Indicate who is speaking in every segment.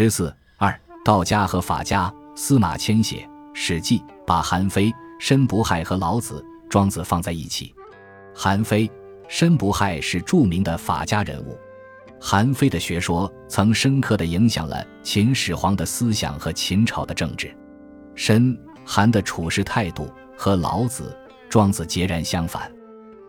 Speaker 1: 十四二，道家和法家。司马迁写《史记》，把韩非、申不害和老子、庄子放在一起。韩非、申不害是著名的法家人物。韩非的学说曾深刻地影响了秦始皇的思想和秦朝的政治。申、韩的处事态度和老子、庄子截然相反。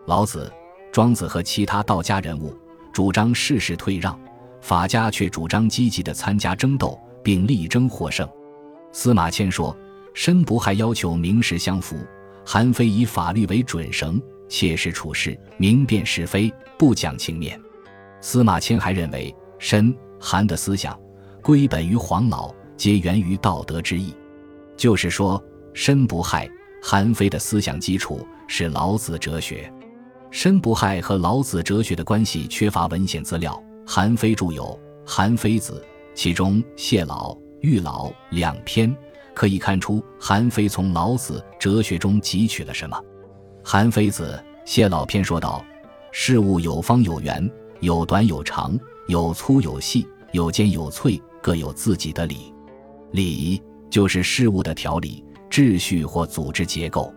Speaker 1: 老子、庄子和其他道家人物主张事事退让，法家却主张积极地参加争斗，并力争获胜。司马迁说：“申不害要求名实相符，韩非以法律为准绳，切实处事，明辨是非，不讲情面。”司马迁还认为，申、韩的思想归本于黄老，皆源于道德之意。就是说，申不害、韩非的思想基础是老子哲学。申不害和老子哲学的关系缺乏文献资料。韩非著有《韩非子》，其中谢老。《玉老》两篇可以看出，韩非从老子哲学中汲取了什么。《韩非子·谢老篇》说道：“事物有方有圆，有短有长，有粗有细，有尖有脆，各有自己的理。理就是事物的条理、秩序或组织结构。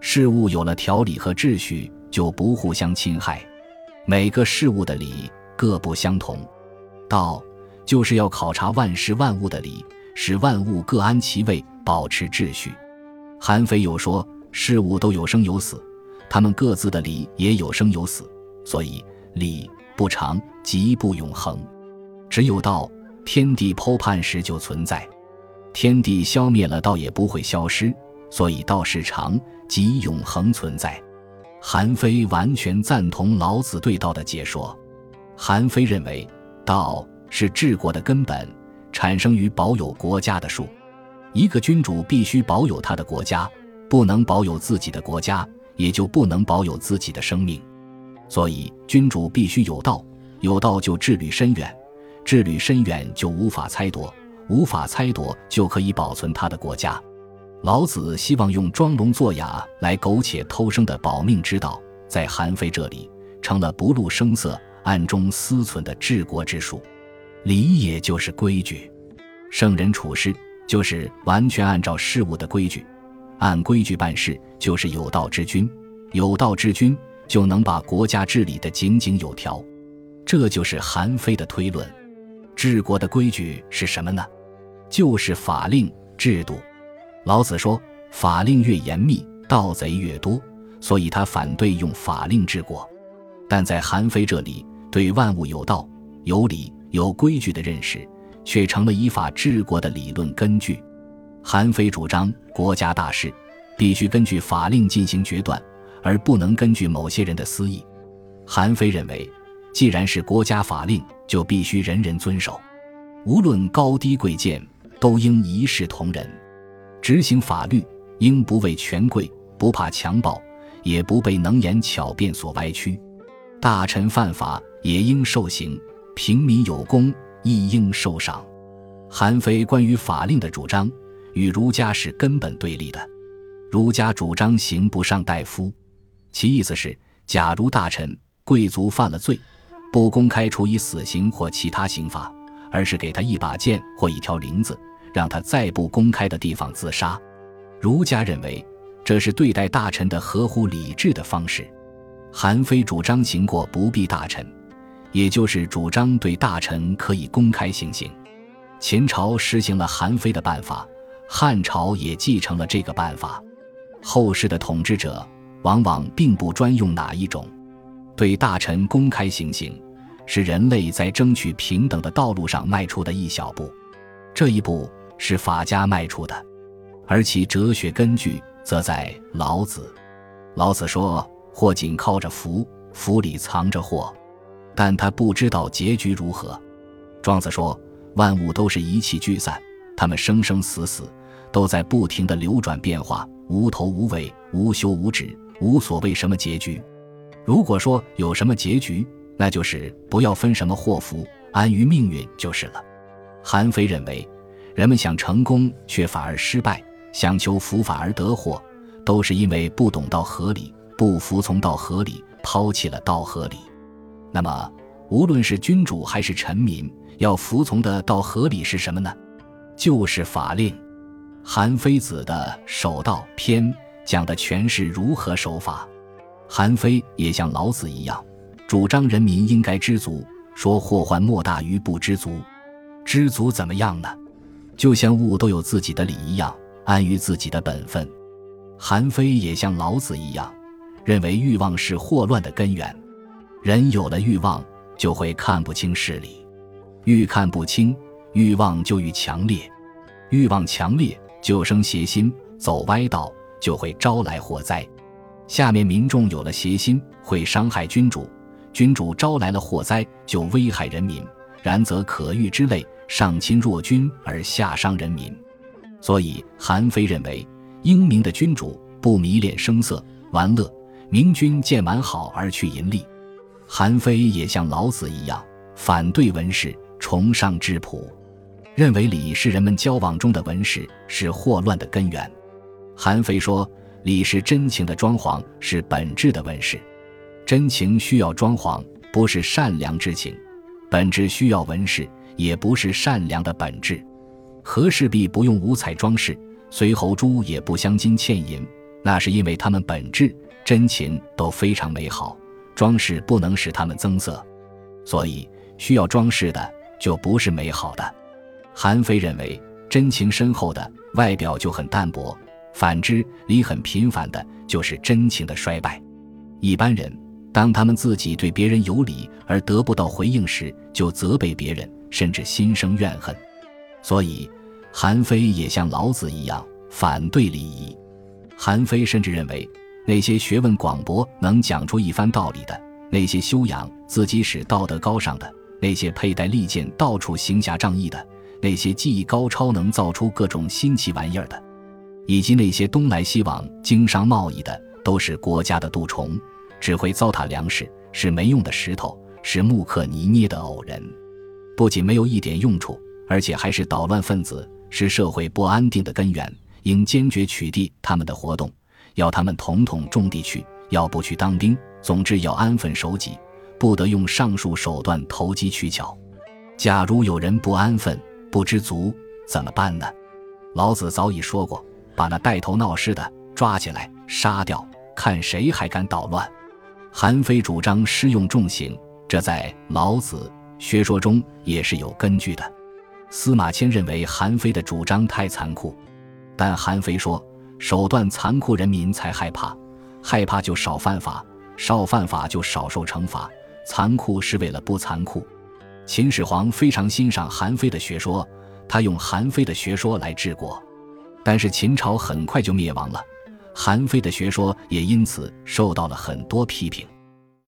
Speaker 1: 事物有了条理和秩序，就不互相侵害。每个事物的理各不相同。道。”就是要考察万事万物的理，使万物各安其位，保持秩序。韩非又说，事物都有生有死，他们各自的理也有生有死，所以理不长，即不永恒。只有道，天地剖判时就存在，天地消灭了，道也不会消失，所以道是长，即永恒存在。韩非完全赞同老子对道的解说。韩非认为，道。是治国的根本，产生于保有国家的术。一个君主必须保有他的国家，不能保有自己的国家，也就不能保有自己的生命。所以，君主必须有道，有道就治理深远，治理深远就无法猜夺，无法猜夺就可以保存他的国家。老子希望用装聋作哑来苟且偷生的保命之道，在韩非这里成了不露声色、暗中思忖的治国之术。礼也就是规矩，圣人处事就是完全按照事物的规矩，按规矩办事就是有道之君。有道之君就能把国家治理得井井有条，这就是韩非的推论。治国的规矩是什么呢？就是法令制度。老子说，法令越严密，盗贼越多，所以他反对用法令治国。但在韩非这里，对万物有道有理。有规矩的认识，却成了依法治国的理论根据。韩非主张国家大事必须根据法令进行决断，而不能根据某些人的私意。韩非认为，既然是国家法令，就必须人人遵守，无论高低贵贱，都应一视同仁。执行法律应不畏权贵，不怕强暴，也不被能言巧辩所歪曲。大臣犯法也应受刑。平民有功亦应受赏。韩非关于法令的主张与儒家是根本对立的。儒家主张刑不上大夫，其意思是：假如大臣、贵族犯了罪，不公开处以死刑或其他刑罚，而是给他一把剑或一条铃子，让他在不公开的地方自杀。儒家认为这是对待大臣的合乎礼制的方式。韩非主张刑过不必大臣。也就是主张对大臣可以公开行刑。秦朝实行了韩非的办法，汉朝也继承了这个办法。后世的统治者往往并不专用哪一种。对大臣公开行刑，是人类在争取平等的道路上迈出的一小步。这一步是法家迈出的，而其哲学根据则在老子。老子说：“祸紧靠着福，福里藏着祸。”但他不知道结局如何。庄子说：“万物都是一气聚散，他们生生死死，都在不停的流转变化，无头无尾，无休无止，无所谓什么结局。如果说有什么结局，那就是不要分什么祸福，安于命运就是了。”韩非认为，人们想成功却反而失败，想求福反而得祸，都是因为不懂道合理，不服从道合理，抛弃了道合理。那么，无论是君主还是臣民，要服从的道合理是什么呢？就是法令。韩非子的《守道篇》讲的全是如何守法。韩非也像老子一样，主张人民应该知足，说祸患莫大于不知足。知足怎么样呢？就像物都有自己的理一样，安于自己的本分。韩非也像老子一样，认为欲望是祸乱的根源。人有了欲望，就会看不清事理，愈看不清，欲望就愈强烈，欲望强烈。就生邪心，走歪道就会招来祸灾。下面民众有了邪心，会伤害君主；君主招来了祸灾，就危害人民。然则可欲之类，上亲弱君而下伤人民。所以韩非认为，英明的君主不迷恋声色玩乐，明君见完好而去淫利。韩非也像老子一样，反对文士，崇尚质朴。认为礼是人们交往中的文饰，是祸乱的根源。韩非说，礼是真情的装潢，是本质的文饰。真情需要装潢，不是善良之情；本质需要文饰，也不是善良的本质。和氏璧不用五彩装饰，随侯珠也不镶金嵌银，那是因为它们本质真情都非常美好，装饰不能使它们增色。所以，需要装饰的就不是美好的。韩非认为，真情深厚的外表就很淡薄；反之，礼很频繁的，就是真情的衰败。一般人当他们自己对别人有礼而得不到回应时，就责备别人，甚至心生怨恨。所以，韩非也像老子一样反对礼仪。韩非甚至认为，那些学问广博、能讲出一番道理的，那些修养自己使道德高尚的，那些佩戴利剑到处行侠仗义的。那些技艺高超、能造出各种新奇玩意儿的，以及那些东来西往经商贸易的，都是国家的蠹虫，只会糟蹋粮食，是没用的石头，是木刻泥捏的偶人，不仅没有一点用处，而且还是捣乱分子，是社会不安定的根源。应坚决取缔他们的活动，要他们统统种地去，要不去当兵，总之要安分守己，不得用上述手段投机取巧。假如有人不安分，不知足怎么办呢？老子早已说过，把那带头闹事的抓起来杀掉，看谁还敢捣乱。韩非主张施用重刑，这在老子学说中也是有根据的。司马迁认为韩非的主张太残酷，但韩非说，手段残酷，人民才害怕，害怕就少犯法，少犯法就少受惩罚，残酷是为了不残酷。秦始皇非常欣赏韩非的学说，他用韩非的学说来治国，但是秦朝很快就灭亡了，韩非的学说也因此受到了很多批评。